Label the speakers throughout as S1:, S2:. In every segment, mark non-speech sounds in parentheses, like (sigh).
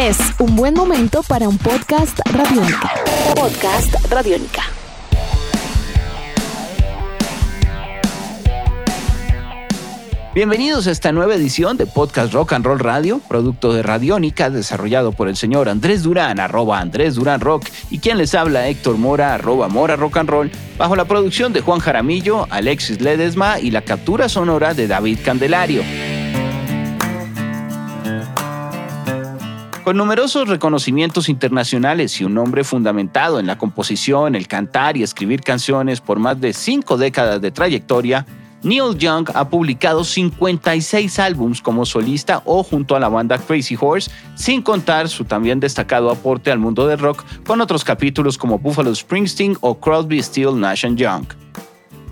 S1: Es un buen momento para un podcast radiónica. Podcast radiónica.
S2: Bienvenidos a esta nueva edición de Podcast Rock and Roll Radio, producto de Radiónica, desarrollado por el señor Andrés Durán, arroba Andrés Durán Rock, y quien les habla Héctor Mora, arroba Mora Rock and Roll, bajo la producción de Juan Jaramillo, Alexis Ledesma y la captura sonora de David Candelario. Con numerosos reconocimientos internacionales y un nombre fundamentado en la composición, el cantar y escribir canciones por más de cinco décadas de trayectoria, Neil Young ha publicado 56 álbums como solista o junto a la banda Crazy Horse, sin contar su también destacado aporte al mundo del rock con otros capítulos como Buffalo Springsteen o Crosby, Steel, Nash Young.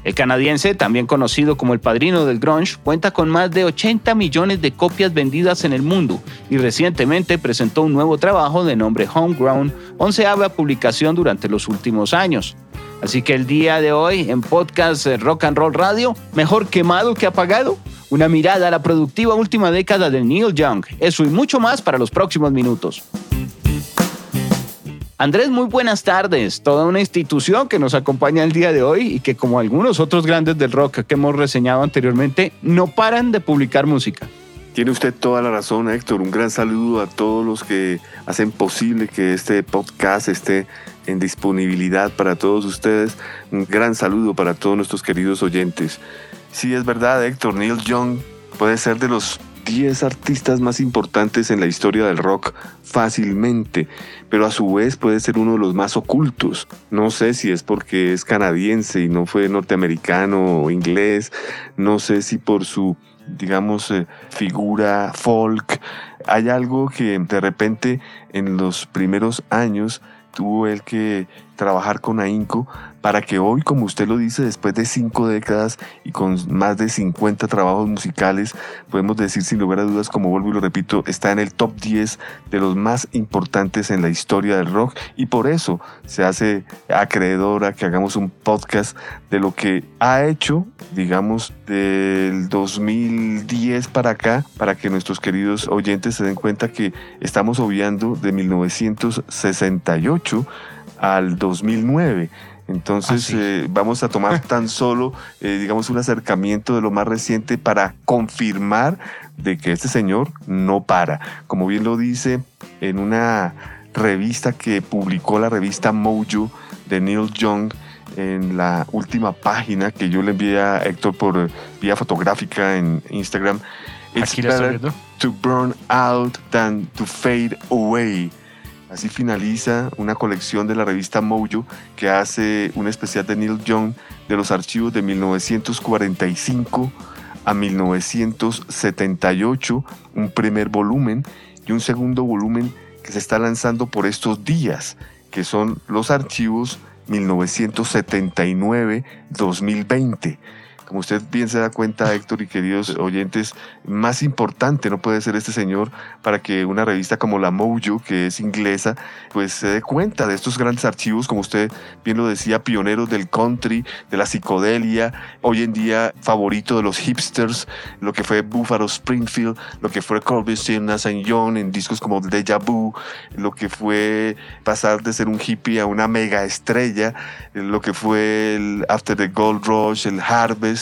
S2: El canadiense, también conocido como el padrino del grunge, cuenta con más de 80 millones de copias vendidas en el mundo y recientemente presentó un nuevo trabajo de nombre Homegrown, onceava publicación durante los últimos años. Así que el día de hoy en podcast Rock and Roll Radio, mejor quemado que apagado, una mirada a la productiva última década de Neil Young. Eso y mucho más para los próximos minutos. Andrés, muy buenas tardes. Toda una institución que nos acompaña el día de hoy y que como algunos otros grandes del rock que hemos reseñado anteriormente, no paran de publicar música.
S3: Tiene usted toda la razón, Héctor. Un gran saludo a todos los que hacen posible que este podcast esté en disponibilidad para todos ustedes. Un gran saludo para todos nuestros queridos oyentes. Sí, es verdad, Héctor, Neil Young puede ser de los 10 artistas más importantes en la historia del rock fácilmente, pero a su vez puede ser uno de los más ocultos. No sé si es porque es canadiense y no fue norteamericano o inglés, no sé si por su digamos, eh, figura folk. Hay algo que de repente en los primeros años tuvo él que trabajar con AINCO para que hoy, como usted lo dice, después de cinco décadas y con más de 50 trabajos musicales, podemos decir sin lugar a dudas, como vuelvo y lo repito, está en el top 10 de los más importantes en la historia del rock. Y por eso se hace acreedora que hagamos un podcast de lo que ha hecho, digamos, del 2010 para acá, para que nuestros queridos oyentes se den cuenta que estamos obviando de 1968 al 2009. Entonces eh, vamos a tomar (laughs) tan solo, eh, digamos, un acercamiento de lo más reciente para confirmar de que este señor no para. Como bien lo dice en una revista que publicó la revista Mojo de Neil Young, en la última página que yo le envié a Héctor por vía fotográfica en Instagram. It's better to burn out than to fade away. Así finaliza una colección de la revista Mojo que hace un especial de Neil Young de los archivos de 1945 a 1978, un primer volumen y un segundo volumen que se está lanzando por estos días, que son los archivos 1979-2020 como usted bien se da cuenta, Héctor y queridos oyentes, más importante no puede ser este señor para que una revista como la Mojo, que es inglesa, pues se dé cuenta de estos grandes archivos, como usted bien lo decía, pioneros del country, de la psicodelia, hoy en día favorito de los hipsters, lo que fue Buffalo Springfield, lo que fue Corby Steele, Young en discos como Deja Vu, lo que fue pasar de ser un hippie a una mega estrella, lo que fue el After the Gold Rush, el Harvest,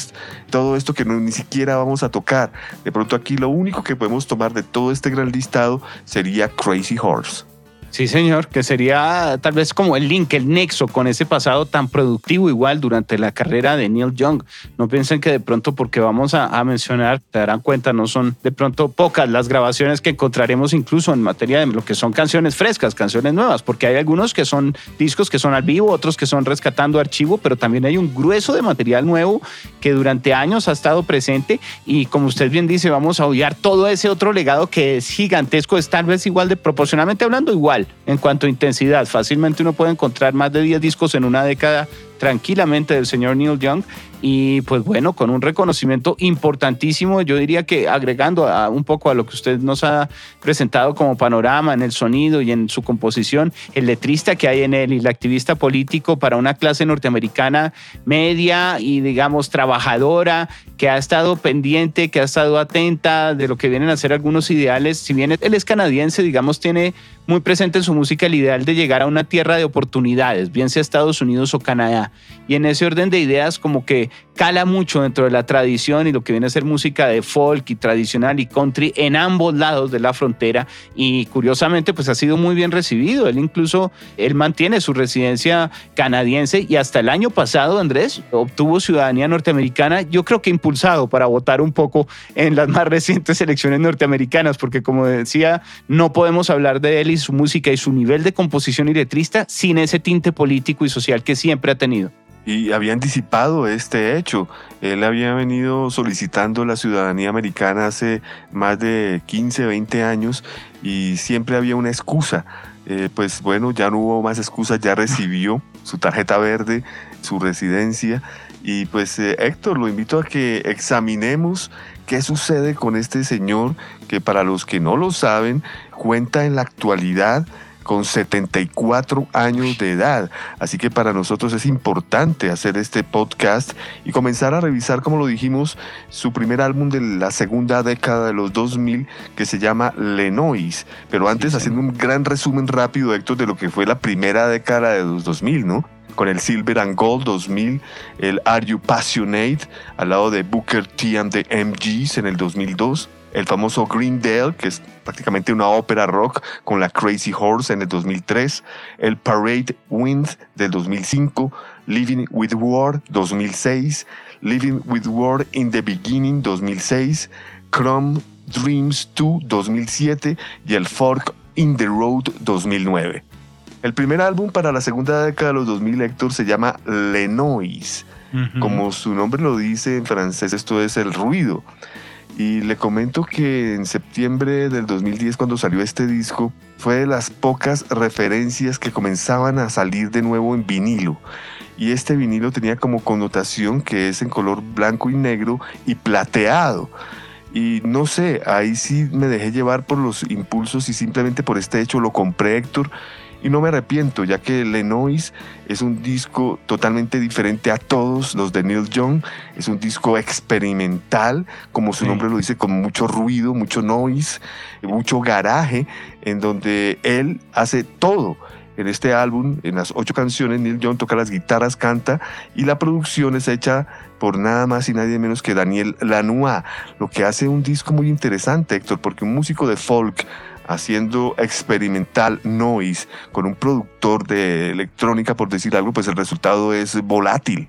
S3: todo esto que no, ni siquiera vamos a tocar. De pronto aquí lo único que podemos tomar de todo este gran listado sería Crazy Horse.
S2: Sí, señor, que sería tal vez como el link, el nexo con ese pasado tan productivo igual durante la carrera de Neil Young. No piensen que de pronto porque vamos a, mencionar, te darán cuenta, no son de pronto pocas las grabaciones que encontraremos incluso en materia de lo que son canciones frescas, canciones nuevas, porque hay algunos que son discos que son al vivo, otros que son rescatando archivo, pero también hay un grueso de material nuevo que durante años ha estado presente y como usted bien dice, vamos a odiar todo ese otro legado que es gigantesco, es tal vez igual de proporcionalmente hablando igual en cuanto a intensidad. Fácilmente uno puede encontrar más de 10 discos en una década tranquilamente del señor Neil Young y pues bueno, con un reconocimiento importantísimo, yo diría que agregando un poco a lo que usted nos ha presentado como panorama en el sonido y en su composición, el letrista que hay en él y el activista político para una clase norteamericana media y digamos trabajadora, que ha estado pendiente, que ha estado atenta de lo que vienen a ser algunos ideales, si bien él es canadiense, digamos, tiene muy presente en su música el ideal de llegar a una tierra de oportunidades, bien sea Estados Unidos o Canadá. Y en ese orden de ideas como que cala mucho dentro de la tradición y lo que viene a ser música de folk y tradicional y country en ambos lados de la frontera y curiosamente pues ha sido muy bien recibido. Él incluso, él mantiene su residencia canadiense y hasta el año pasado, Andrés, obtuvo ciudadanía norteamericana, yo creo que impulsado para votar un poco en las más recientes elecciones norteamericanas, porque como decía, no podemos hablar de él y su música y su nivel de composición y letrista sin ese tinte político y social que siempre ha tenido
S3: y había anticipado este hecho. Él había venido solicitando la ciudadanía americana hace más de 15, 20 años y siempre había una excusa. Eh, pues bueno, ya no hubo más excusas, ya recibió su tarjeta verde, su residencia. Y pues eh, Héctor, lo invito a que examinemos qué sucede con este señor que para los que no lo saben, cuenta en la actualidad con 74 años de edad. Así que para nosotros es importante hacer este podcast y comenzar a revisar, como lo dijimos, su primer álbum de la segunda década de los 2000 que se llama Lenois. Pero antes haciendo un gran resumen rápido, Héctor, de lo que fue la primera década de los 2000, ¿no? con el Silver and Gold 2000, el Are You Passionate al lado de Booker T and the MGs en el 2002, el famoso Green Dale, que es prácticamente una ópera rock con la Crazy Horse en el 2003, el Parade Wind del 2005, Living with War 2006, Living with War in the Beginning 2006, Chrome Dreams 2 2007 y el Fork in the Road 2009. El primer álbum para la segunda década de los 2000, Héctor, se llama Lenois. Como su nombre lo dice en francés, esto es el ruido. Y le comento que en septiembre del 2010, cuando salió este disco, fue de las pocas referencias que comenzaban a salir de nuevo en vinilo. Y este vinilo tenía como connotación que es en color blanco y negro y plateado. Y no sé, ahí sí me dejé llevar por los impulsos y simplemente por este hecho lo compré, Héctor y no me arrepiento, ya que Lenois es un disco totalmente diferente a todos los de Neil Young. Es un disco experimental, como su nombre lo dice, con mucho ruido, mucho noise, mucho garaje, en donde él hace todo. En este álbum, en las ocho canciones, Neil Young toca las guitarras, canta y la producción es hecha por nada más y nadie menos que Daniel Lanois, lo que hace un disco muy interesante, Héctor, porque un músico de folk haciendo experimental noise con un productor de electrónica, por decir algo, pues el resultado es volátil.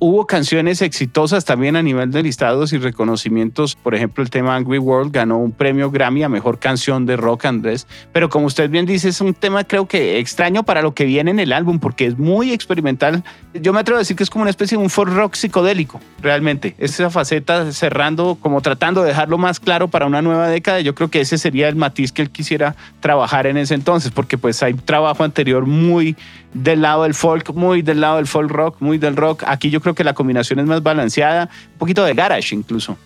S2: Hubo canciones exitosas también a nivel de listados y reconocimientos. Por ejemplo, el tema Angry World ganó un premio Grammy a mejor canción de rock, Andrés. Pero como usted bien dice, es un tema creo que extraño para lo que viene en el álbum porque es muy experimental. Yo me atrevo a decir que es como una especie de un folk rock psicodélico, realmente. Esa faceta cerrando, como tratando de dejarlo más claro para una nueva década. Yo creo que ese sería el matiz que él quisiera trabajar en ese entonces, porque pues hay trabajo anterior muy del lado del folk, muy del lado del folk rock, muy del rock. Aquí yo creo que la combinación es más balanceada, un poquito de garage incluso.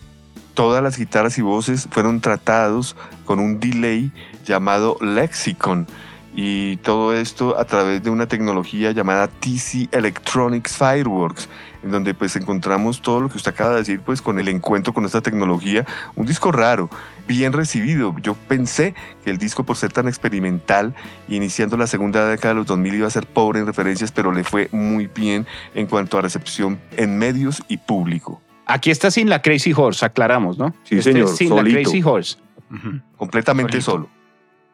S3: Todas las guitarras y voces fueron tratados con un delay llamado Lexicon y todo esto a través de una tecnología llamada TC Electronics Fireworks, en donde pues encontramos todo lo que usted acaba de decir pues con el encuentro con esta tecnología, un disco raro, bien recibido. Yo pensé que el disco por ser tan experimental, iniciando la segunda década de los 2000 iba a ser pobre en referencias, pero le fue muy bien en cuanto a recepción en medios y público.
S2: Aquí está sin la Crazy Horse, aclaramos, ¿no?
S3: Sí, este señor.
S2: Sin la Crazy Horse.
S3: Completamente solo.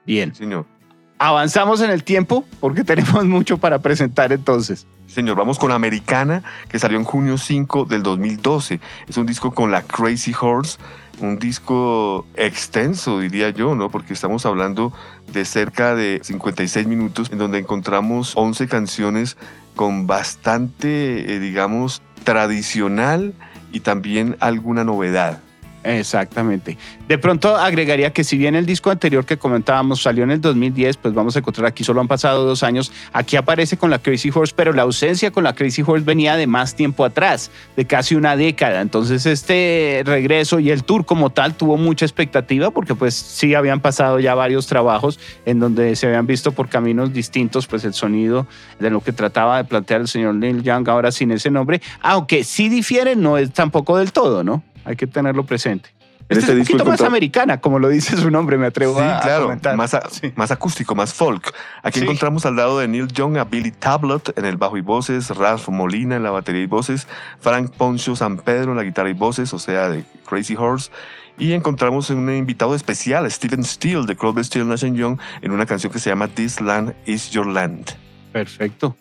S2: Bien.
S3: señor
S2: avanzamos en el tiempo porque (laughs) tenemos mucho para presentar entonces.
S3: Señor, vamos con Americana, que salió en junio 5 del 2012. Es un disco con la Crazy Horse, un disco extenso, diría yo, ¿no? Porque estamos hablando de cerca de 56 minutos, en donde encontramos 11 canciones con bastante, eh, digamos, tradicional y también alguna novedad.
S2: Exactamente. De pronto agregaría que si bien el disco anterior que comentábamos salió en el 2010, pues vamos a encontrar aquí solo han pasado dos años. Aquí aparece con la Crazy Horse, pero la ausencia con la Crazy Horse venía de más tiempo atrás, de casi una década. Entonces este regreso y el tour como tal tuvo mucha expectativa porque pues sí habían pasado ya varios trabajos en donde se habían visto por caminos distintos pues el sonido de lo que trataba de plantear el señor Neil Young ahora sin ese nombre, aunque sí difiere, no es tampoco del todo, ¿no? Hay que tenerlo presente. Este, este, es un poquito más americana, como lo dice su nombre, me atrevo a,
S3: claro,
S2: comentar.
S3: Más, más acústico, más folk. Aquí encontramos al lado de Neil Young a Billy Tablot en el bajo y voces, Ralph Molina en la batería y voces, Frank Poncho San Pedro en la guitarra y voces, o sea, de Crazy Horse. Y encontramos un invitado especial, Steven Steele de Crosby, Steele Nash Young, en una canción que se llama This Land Is Your Land.
S2: Perfecto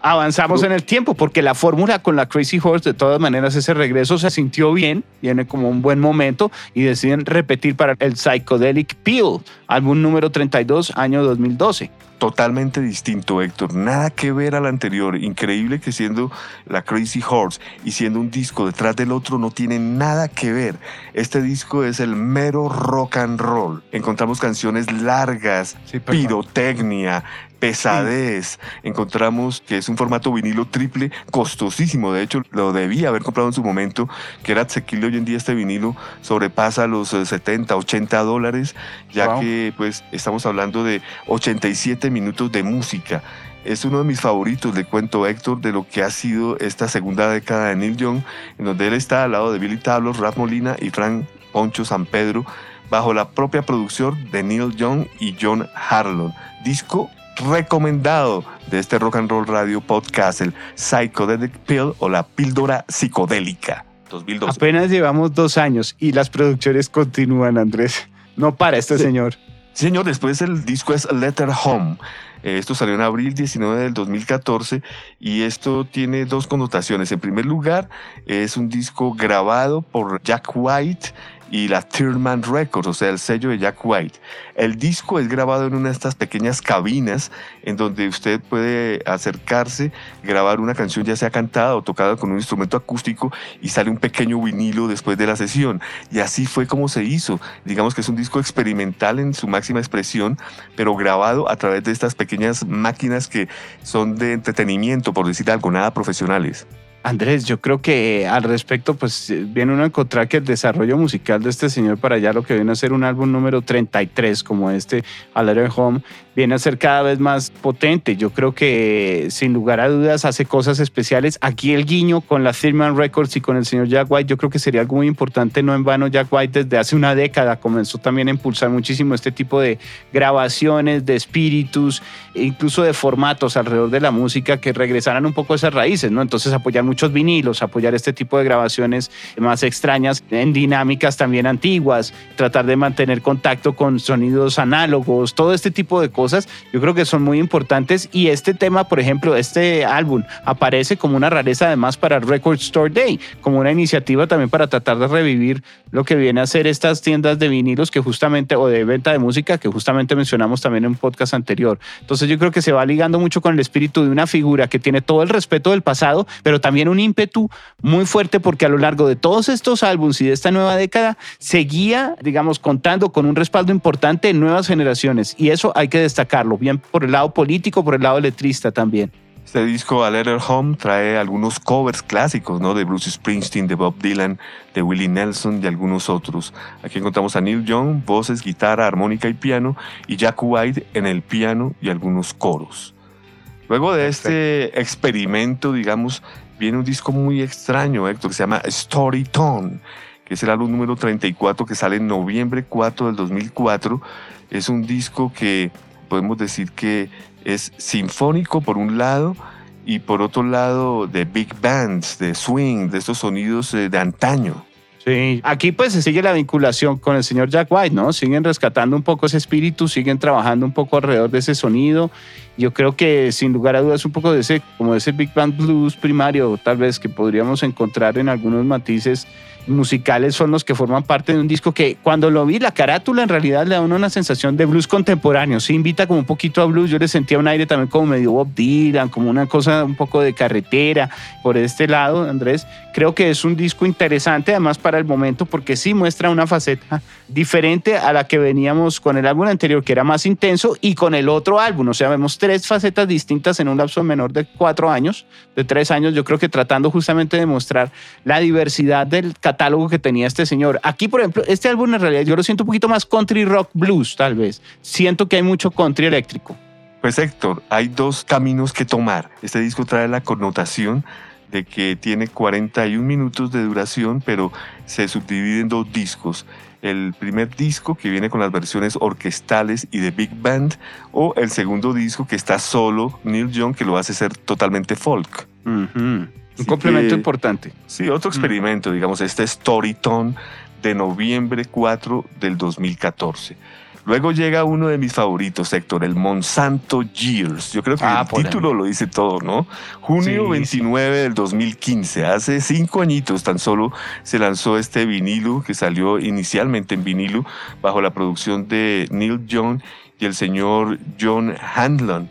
S2: avanzamos en el tiempo, porque la fórmula con la Crazy Horse, de todas maneras, ese regreso se sintió bien, viene como un buen momento y deciden repetir para el Psychedelic Peel, álbum número 32, año 2012
S3: totalmente distinto, Héctor. Nada que ver al anterior. Increíble que siendo la Crazy Horse y siendo un disco detrás del otro no tiene nada que ver. Este disco es el mero rock and roll. Encontramos canciones largas, pirotecnia, pesadez. Encontramos que es un formato vinilo triple costosísimo. De hecho, lo debía haber comprado en su momento, que era asequible hoy en día este vinilo, sobrepasa los 70, eh, 80 dólares, ya que pues estamos hablando de 87 minutos de música. Es uno de mis favoritos, le cuento Héctor, de lo que ha sido esta segunda década de Neil Young, en donde él está al lado de Billy Tablos, Rap Molina y Frank Poncho San Pedro, bajo la propia producción de Neil Young y John Harlon. Disco recomendado de este Rock and Roll Radio Podcast, el Psychedelic Pill o la píldora psicodélica 2012.
S2: Apenas llevamos dos años y las producciones continúan, Andrés. No para este señor.
S3: Señor, después el disco es Letter Home. Eh, esto salió en abril 19 del 2014 y esto tiene dos connotaciones. En primer lugar, es un disco grabado por Jack White y la Thurman Records, o sea, el sello de Jack White. El disco es grabado en una de estas pequeñas cabinas en donde usted puede acercarse, grabar una canción ya sea cantada o tocada con un instrumento acústico y sale un pequeño vinilo después de la sesión. Y así fue como se hizo. Digamos que es un disco experimental en su máxima expresión, pero grabado a través de estas pequeñas máquinas que son de entretenimiento, por decir algo, nada profesionales.
S2: Andrés, yo creo que al respecto, pues viene uno a encontrar que el desarrollo musical de este señor para allá, lo que viene a ser un álbum número 33 como este, A Letter Home, viene a ser cada vez más potente. Yo creo que sin lugar a dudas hace cosas especiales. Aquí el guiño con la Thurman Records y con el señor Jack White, yo creo que sería algo muy importante. No en vano, Jack White desde hace una década comenzó también a impulsar muchísimo este tipo de grabaciones, de espíritus, e incluso de formatos alrededor de la música que regresaran un poco a esas raíces, ¿no? Entonces apoyar muchos vinilos, apoyar este tipo de grabaciones más extrañas en dinámicas también antiguas, tratar de mantener contacto con sonidos análogos, todo este tipo de cosas yo creo que son muy importantes y este tema, por ejemplo, este álbum aparece como una rareza además para Record Store Day, como una iniciativa también para tratar de revivir lo que viene a ser estas tiendas de vinilos que justamente, o de venta de música que justamente mencionamos también en un podcast anterior. Entonces yo creo que se va ligando mucho con el espíritu de una figura que tiene todo el respeto del pasado, pero también un ímpetu muy fuerte porque a lo largo de todos estos álbumes y de esta nueva década seguía, digamos, contando con un respaldo importante en nuevas generaciones y eso hay que destacar destacarlo, bien por el lado político, por el lado letrista también.
S3: Este disco, A Letter Home, trae algunos covers clásicos, ¿no? De Bruce Springsteen, de Bob Dylan, de Willie Nelson y algunos otros. Aquí encontramos a Neil Young, voces, guitarra, armónica y piano, y Jack White en el piano y algunos coros. Luego de este experimento, digamos, viene un disco muy extraño, Héctor, que se llama Story Tone, que es el álbum número 34 que sale en noviembre 4 del 2004. Es un disco que podemos decir que es sinfónico por un lado y por otro lado de big bands, de swing, de estos sonidos eh, de antaño.
S2: Sí, aquí pues se sigue la vinculación con el señor Jack White, ¿no? Siguen rescatando un poco ese espíritu, siguen trabajando un poco alrededor de ese sonido Yo creo que sin lugar a dudas un poco de ese, como de ese Big Band Blues primario, tal vez que podríamos encontrar en algunos matices musicales son los que forman parte de un disco que cuando lo vi, la carátula en realidad le da una sensación de blues contemporáneo. Se invita como un poquito a blues. Yo le sentía un aire también como medio Bob Dylan, como una cosa un poco de carretera por este lado, Andrés. Creo que es un disco interesante además para el momento porque sí muestra una faceta diferente a la que veníamos con el álbum anterior, que era más intenso, y con el otro álbum. O sea, vemos tres facetas distintas en un lapso menor de cuatro años, de tres años. Yo creo que tratando justamente de mostrar la diversidad del catálogo que tenía este señor. Aquí, por ejemplo, este álbum en realidad yo lo siento un poquito más country rock blues, tal vez. Siento que hay mucho country eléctrico.
S3: Pues Héctor, hay dos caminos que tomar. Este disco trae la connotación de que tiene 41 minutos de duración, pero se subdivide en dos discos. El primer disco que viene con las versiones orquestales y de big band, o el segundo disco que está solo Neil Young, que lo hace ser totalmente folk.
S2: Un complemento importante.
S3: Sí, otro experimento, digamos, este Storytone de noviembre 4 del 2014. Luego llega uno de mis favoritos, Héctor, el Monsanto Years. Yo creo que ah, el título lo dice todo, ¿no? Junio 29 del 2015, hace cinco añitos tan solo se lanzó este vinilo que salió inicialmente en vinilo bajo la producción de Neil Young y el señor John Handlon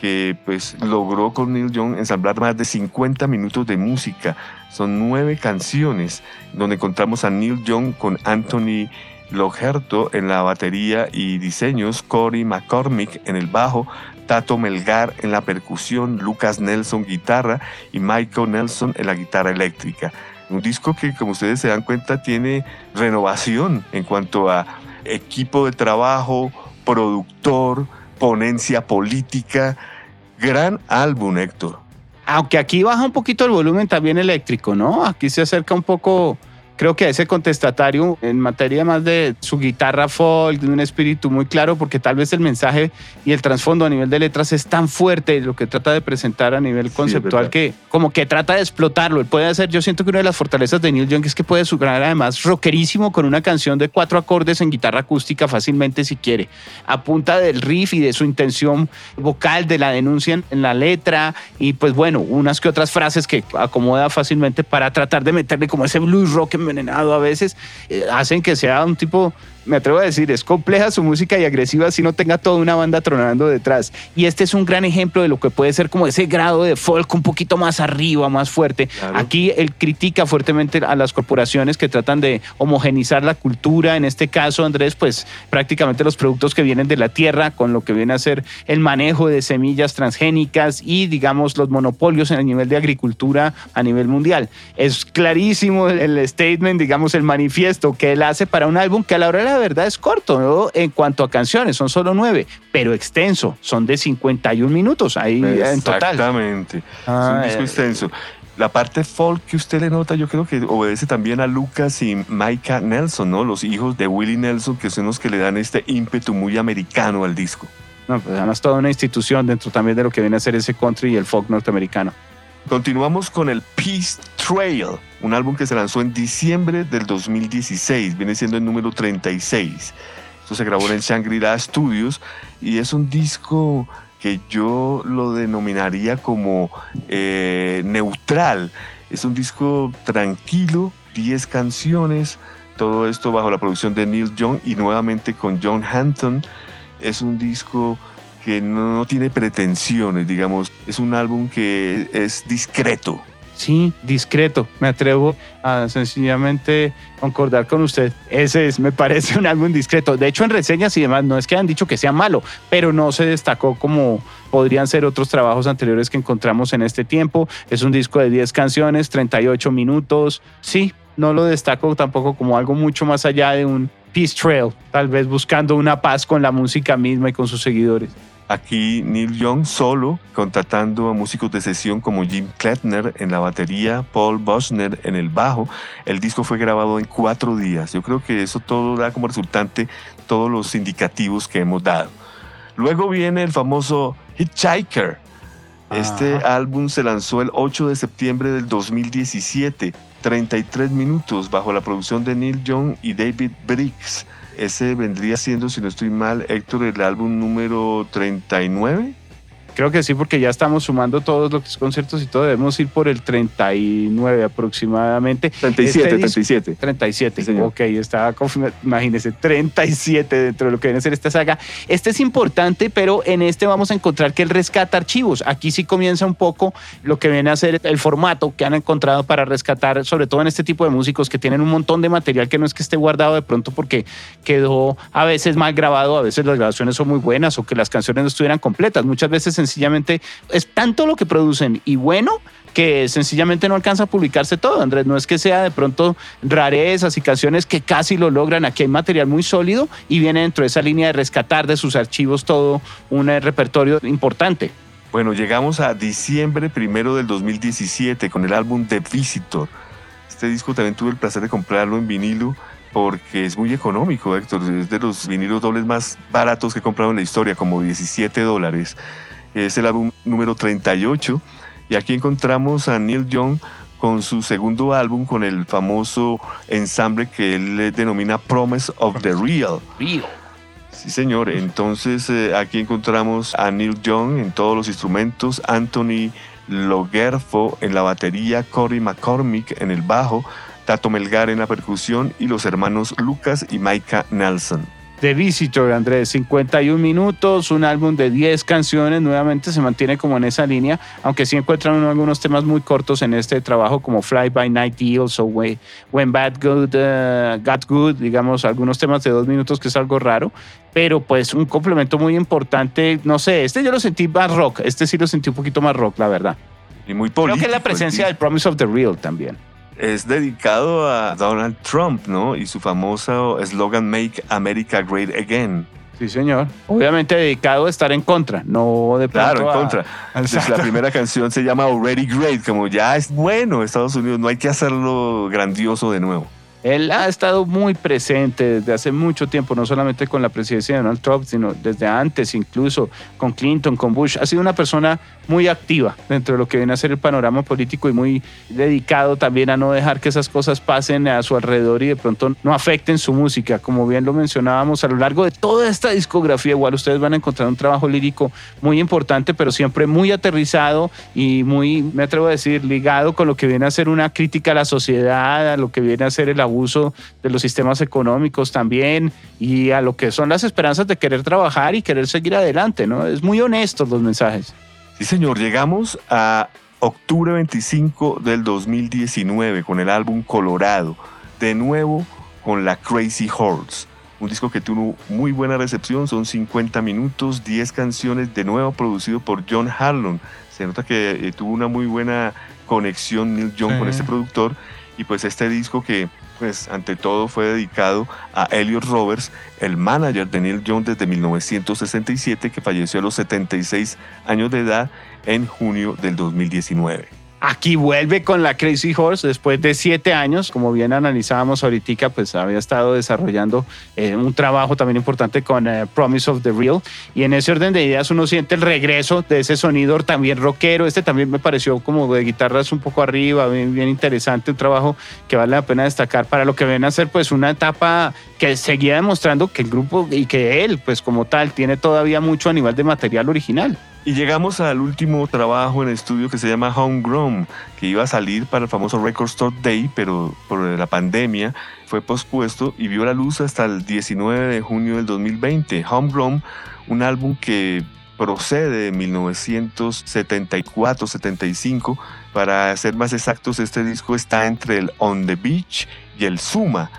S3: que pues logró con Neil Young ensamblar más de 50 minutos de música. Son nueve canciones donde encontramos a Neil Young con Anthony Logerto en la batería y diseños, Cory McCormick en el bajo, Tato Melgar en la percusión, Lucas Nelson guitarra y Michael Nelson en la guitarra eléctrica. Un disco que, como ustedes se dan cuenta, tiene renovación en cuanto a equipo de trabajo, productor, ponencia política. Gran álbum, Héctor.
S2: Aunque aquí baja un poquito el volumen también eléctrico, ¿no? Aquí se acerca un poco creo que ese contestatario en materia más de su guitarra folk, de un espíritu muy claro, porque tal vez el mensaje y el trasfondo a nivel de letras es tan fuerte lo que trata de presentar a nivel conceptual que como que trata de explotarlo. Él puede hacer, yo siento que una de las fortalezas de Neil Young es que puede sugar además rockerísimo con una canción de cuatro acordes en guitarra acústica fácilmente si quiere, a punta del riff y de su intención vocal, de la denuncia en la letra y pues bueno, unas que otras frases que acomoda fácilmente para tratar de meterle como ese blues rock envenenado a veces, eh, hacen que sea un tipo me atrevo a decir, es compleja su música y agresiva si no tenga toda una banda tronando detrás. Y este es un gran ejemplo de lo que puede ser como ese grado de folk un poquito más arriba, más fuerte. Aquí él critica fuertemente a las corporaciones que tratan de homogenizar la cultura. En este caso, Andrés, pues prácticamente los productos que vienen de la tierra, con lo que viene a ser el manejo de semillas transgénicas y, digamos, los monopolios en el nivel de agricultura a nivel mundial. Es clarísimo el statement, digamos, el manifiesto que él hace para un álbum que a la hora de la verdad es corto en cuanto a canciones, son solo nueve, pero extenso, son de 51 minutos ahí en total.
S3: Exactamente, es un ah, disco eh. extenso. La parte folk que usted le nota, yo creo que obedece también a Lucas y Micah Nelson, ¿no? Los hijos de Willie Nelson, que son los que le dan este ímpetu muy americano al disco.
S2: No, pues además toda una institución dentro también de lo que viene a ser ese country y el folk norteamericano.
S3: Continuamos con el Peace Trail, un álbum que se lanzó en diciembre del 2016, viene siendo el número 36. Esto se grabó en Shangri-La Studios y es un disco que yo lo denominaría como eh, neutral. Es un disco tranquilo, 10 canciones, todo esto bajo la producción de Neil Young y nuevamente con John Hampton. Es un disco que no tiene pretensiones, digamos. Es un álbum que es discreto.
S2: Sí, discreto. Me atrevo a sencillamente concordar con usted. Ese es, me parece un álbum discreto. De hecho, en reseñas y demás, no es que han dicho que sea malo, pero no se destacó como podrían ser otros trabajos anteriores que encontramos en este tiempo. Es un disco de 10 canciones, 38 minutos. Sí, no lo destaco tampoco como algo mucho más allá de un peace trail, tal vez buscando una paz con la música misma y con sus seguidores.
S3: Aquí Neil Young solo, contratando a músicos de sesión como Jim Klettner en la batería, Paul Boschner en el bajo. El disco fue grabado en cuatro días. Yo creo que eso todo da como resultante todos los indicativos que hemos dado. Luego viene el famoso Hitchhiker. Este álbum se lanzó el 8 de septiembre del 2017, 33 minutos bajo la producción de Neil Young y David Briggs. Ese vendría siendo, si no estoy mal, Héctor, el álbum número 39.
S2: Creo que sí, porque ya estamos sumando todos los conciertos y todo. Debemos ir por el 39 aproximadamente.
S3: 37,
S2: Este disco-
S3: 37.
S2: 37.
S3: Sí,
S2: ok, estaba. Imagínese, 37 dentro de lo que viene a ser esta saga. Este es importante, pero en este vamos a encontrar que él rescata archivos. Aquí sí comienza un poco lo que viene a ser el formato que han encontrado para rescatar, sobre todo en este tipo de músicos que tienen un montón de material que no es que esté guardado de pronto porque quedó a veces mal grabado, a veces las grabaciones son muy buenas o que las canciones no estuvieran completas. Muchas veces sencillamente es tanto lo que producen y bueno que sencillamente no alcanza a publicarse todo, Andrés. No es que sea de pronto rarezas y canciones que casi lo logran. Aquí hay material muy sólido y viene dentro de esa línea de rescatar de sus archivos todo un eh, repertorio importante.
S3: Bueno, llegamos a diciembre primero del 2017 con el álbum The Visitor. Este disco también tuve el placer de comprarlo en vinilo porque es muy económico, Héctor. Es de los vinilos dobles más baratos que he comprado en la historia, como 17 dólares. Es el álbum número 38 y aquí encontramos a Neil Young con su segundo álbum con el famoso ensamble que él le denomina Promise of the Real.
S2: Río.
S3: Sí, señor. Entonces eh, aquí encontramos a Neil Young en todos los instrumentos, Anthony Logerfo en la batería, Cory McCormick en el bajo, Tato Melgar en la percusión y los hermanos Lucas y Micah Nelson.
S2: The Visitor, Andrés, 51 minutos, un álbum de 10 canciones, nuevamente se mantiene como en esa línea, aunque sí encuentran uno algunos temas muy cortos en este trabajo, como Fly By Night Deals o When, When Bad Good uh, Got Good, digamos, algunos temas de dos minutos, que es algo raro, pero pues un complemento muy importante, no sé, este yo lo sentí más rock, este sí lo sentí un poquito más rock, la verdad.
S3: Y muy
S2: Creo
S3: político.
S2: que es la presencia del. Promise of the Real también.
S3: Es dedicado a Donald Trump, ¿no? Y su famoso eslogan Make America Great Again.
S2: Sí, señor. Obviamente dedicado a estar en contra, no de
S3: Claro, en
S2: a-
S3: contra. (laughs) Entonces, la primera canción se llama Already Great, como ya es bueno Estados Unidos, no hay que hacerlo grandioso de nuevo.
S2: Él ha estado muy presente desde hace mucho tiempo, no solamente con la presidencia de Donald Trump, sino desde antes, incluso con Clinton, con Bush. Ha sido una persona muy activa dentro de lo que viene a ser el panorama político y muy dedicado también a no dejar que esas cosas pasen a su alrededor y de pronto no afecten su música. Como bien lo mencionábamos, a lo largo de toda esta discografía, igual ustedes van a encontrar un trabajo lírico muy importante, pero siempre muy aterrizado y muy, me atrevo a decir, ligado con lo que viene a ser una crítica a la sociedad, a lo que viene a ser el abuso de los sistemas económicos también y a lo que son las esperanzas de querer trabajar y querer seguir adelante, ¿no? Es muy honestos los mensajes.
S3: Sí, señor, llegamos a octubre 25 del 2019 con el álbum Colorado, de nuevo con la Crazy Horse. Un disco que tuvo muy buena recepción, son 50 minutos, 10 canciones, de nuevo producido por John Harlon. Se nota que eh, tuvo una muy buena conexión Neil Young
S2: Sí.
S3: con este productor y pues este disco que pues ante todo fue dedicado a Elliot Roberts, el manager de Neil Young desde 1967 que falleció a los 76 años de edad en junio del 2019.
S2: Aquí vuelve con la Crazy Horse después de siete años. Como bien analizábamos ahorita, pues había estado desarrollando eh, un trabajo también importante con eh, Promise of the Real. Y en ese orden de ideas uno siente el regreso de ese sonido también rockero. Este también me pareció como de guitarras un poco arriba, bien, interesante, un trabajo que vale la pena destacar para lo que ven a ser pues una etapa que seguía demostrando que el grupo y que él pues como tal tiene todavía mucho a nivel de material original.
S3: Y llegamos al último trabajo en estudio que se llama Homegrown, que iba a salir para el famoso Record Store Day, pero por la pandemia fue pospuesto y vio la luz hasta el 19 de junio del 2020. Homegrown, un álbum que procede de 1974-75. Para ser más exactos, este disco está entre el On the Beach y el Suma.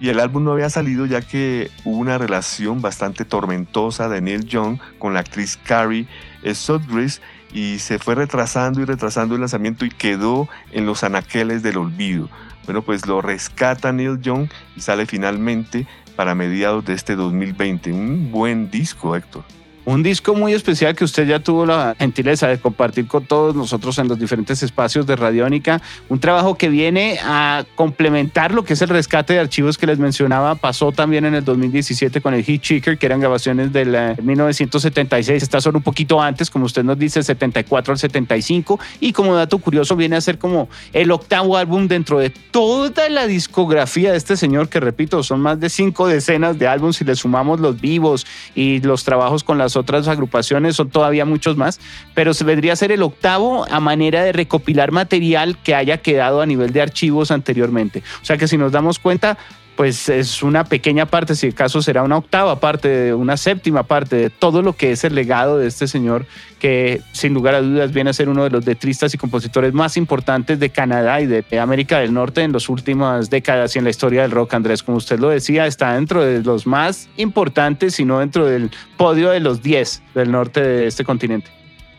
S3: Y el álbum no había salido ya que hubo una relación bastante tormentosa de Neil Young con la actriz Carrie Sotgris y se fue retrasando y retrasando el lanzamiento y quedó en los anaqueles del olvido. Bueno, pues lo rescata Neil Young y sale finalmente para mediados de este 2020. Un buen disco, Héctor.
S2: Un disco muy especial que usted ya tuvo la gentileza de compartir con todos nosotros en los diferentes espacios de Radiónica. Un trabajo que viene a complementar lo que es el rescate de archivos que les mencionaba. Pasó también en el 2017 con el Heat Checker, que eran grabaciones del eh, 1976. Está solo un poquito antes, como usted nos dice, 74 al 75. Y como dato curioso, viene a ser como el octavo álbum dentro de toda la discografía de este señor, que repito, son más de cinco decenas de álbumes si le sumamos los vivos y los trabajos con la otras agrupaciones son todavía muchos más, pero se vendría a ser el octavo a manera de recopilar material que haya quedado a nivel de archivos anteriormente. O sea que si nos damos cuenta, pues es una pequeña parte, si el caso será una octava parte, una séptima parte de todo lo que es el legado de este señor, que sin lugar a dudas viene a ser uno de los letristas y compositores más importantes de Canadá y de América del Norte en las últimas décadas y en la historia del rock, Andrés. Como usted lo decía, está dentro de los más importantes, y no dentro del podio de los 10 del norte de este continente.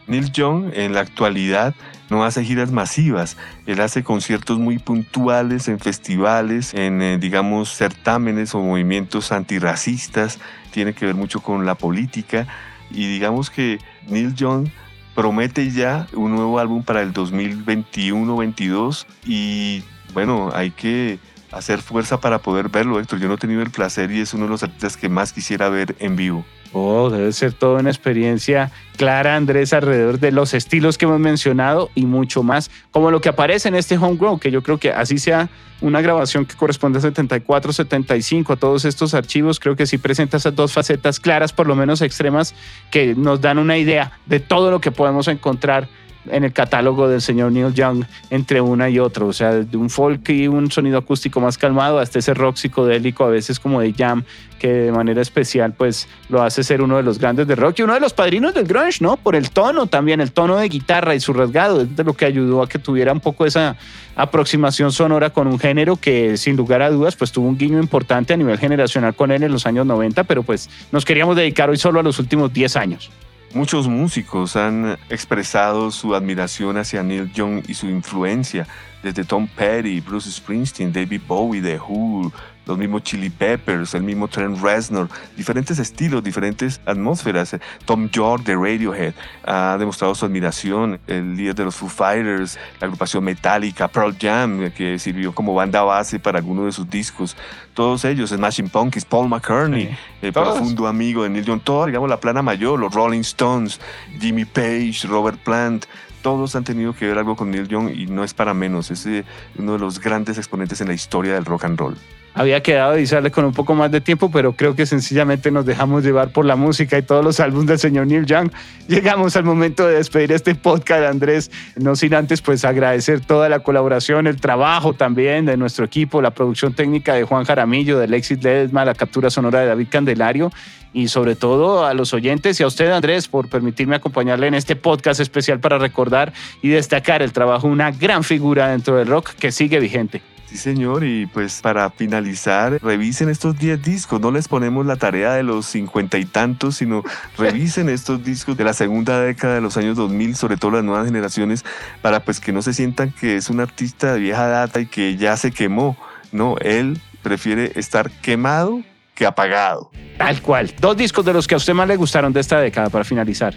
S3: Neil Young en la actualidad no hace giras masivas, él hace conciertos muy puntuales en festivales, en eh, digamos certámenes o movimientos antirracistas, tiene que ver mucho con la política y digamos que Neil Young promete ya un nuevo álbum para el 2021-22 y bueno, hay que hacer fuerza para poder verlo, Héctor. Yo no he tenido el placer y es uno de los artistas que más quisiera ver en vivo.
S2: Oh, debe ser toda una experiencia clara, Andrés, alrededor de los estilos que hemos mencionado y mucho más, como lo que aparece en este Homegrown, que yo creo que así sea una grabación que corresponde a 74, 75, a todos estos archivos, creo que sí presenta esas dos facetas claras, por lo menos extremas, que nos dan una idea de todo lo que podemos encontrar en el catálogo del señor Neil Young entre una y otra, o sea, de un folk y un sonido acústico más calmado hasta ese rock psicodélico, a veces como de jam, que de manera especial pues lo hace ser uno de los grandes de rock y uno de los padrinos del grunge, ¿no? Por el tono también, el tono de guitarra y su rasgado, es de lo que ayudó a que tuviera un poco esa aproximación sonora con un género que sin lugar a dudas pues tuvo un guiño importante a nivel generacional con él en los años 90, pero pues nos queríamos dedicar hoy solo a los últimos 10 años.
S3: Muchos músicos han expresado su admiración hacia Neil Young y su influencia, desde Tom Petty, Bruce Springsteen, David Bowie, The Who, los mismos Chili Peppers, el mismo Trent Reznor, diferentes estilos, diferentes atmósferas. Tom York de Radiohead ha demostrado su admiración, el líder de los Foo Fighters, la agrupación Metallica, Pearl Jam, que sirvió como banda base para algunos de sus discos. Todos ellos, Smashing Pumpkins, Paul McCartney, el profundo amigo de Neil Young, todo, digamos, la plana mayor, los Rolling Stones, Jimmy Page, Robert Plant, todos han tenido que ver algo con Neil Young y no es para menos, es eh, uno de los grandes exponentes en la historia del rock and roll
S2: había quedado y sale con un poco más de tiempo, pero creo que sencillamente nos dejamos llevar por la música y todos los álbumes del señor Neil Young. Llegamos al momento de despedir este podcast, Andrés, no sin antes pues agradecer toda la colaboración, el trabajo también de nuestro equipo, la producción técnica de Juan Jaramillo, de Alexis Ledesma, la captura sonora de David Candelario y sobre todo a los oyentes y a usted, Andrés, por permitirme acompañarle en este podcast especial para recordar y destacar el trabajo de una gran figura dentro del rock que sigue vigente.
S3: Sí, señor, y pues para finalizar, revisen estos 10 discos, no les ponemos la tarea de los cincuenta y tantos, sino revisen (laughs) estos discos de la segunda década de los años 2000, sobre todo las nuevas generaciones, para pues que no se sientan que es un artista de vieja data y que ya se quemó. No, él prefiere estar quemado que apagado.
S2: Tal cual. Dos discos de los que a usted más le gustaron de esta década para finalizar.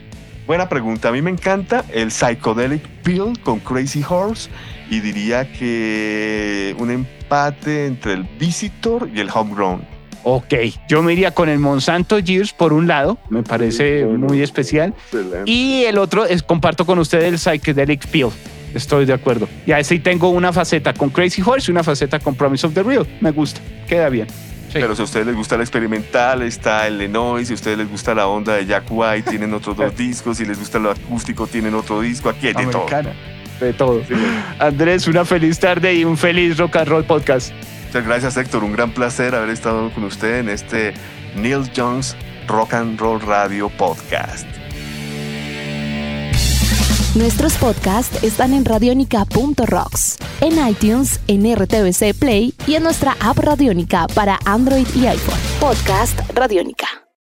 S3: Buena pregunta. A mí me encanta el Psychedelic Pill con Crazy Horse y diría que un empate entre el Visitor y el Homegrown.
S2: Ok, yo me iría con el Monsanto Years por un lado, me parece muy especial. Y el otro es comparto con usted el Psychedelic Pill. Estoy de acuerdo. Y ahí sí tengo una faceta con Crazy Horse y una faceta con Promise of the Real. Me gusta, queda bien.
S3: Pero si a ustedes les gusta el experimental, está el Lenoy. Si a ustedes les gusta la onda de Jack White, tienen otros dos (laughs) discos. Si les gusta lo acústico, tienen otro disco. Aquí hay de todo
S2: de todo. Andrés, una feliz tarde y un feliz rock and roll podcast.
S3: Muchas gracias, Héctor. Un gran placer haber estado con usted en este Neil Jones Rock and Roll Radio Podcast.
S1: Nuestros podcasts están en radionica.rocks, en iTunes, en RTVC Play y en nuestra app Radionica para Android y iPhone. Podcast Radionica.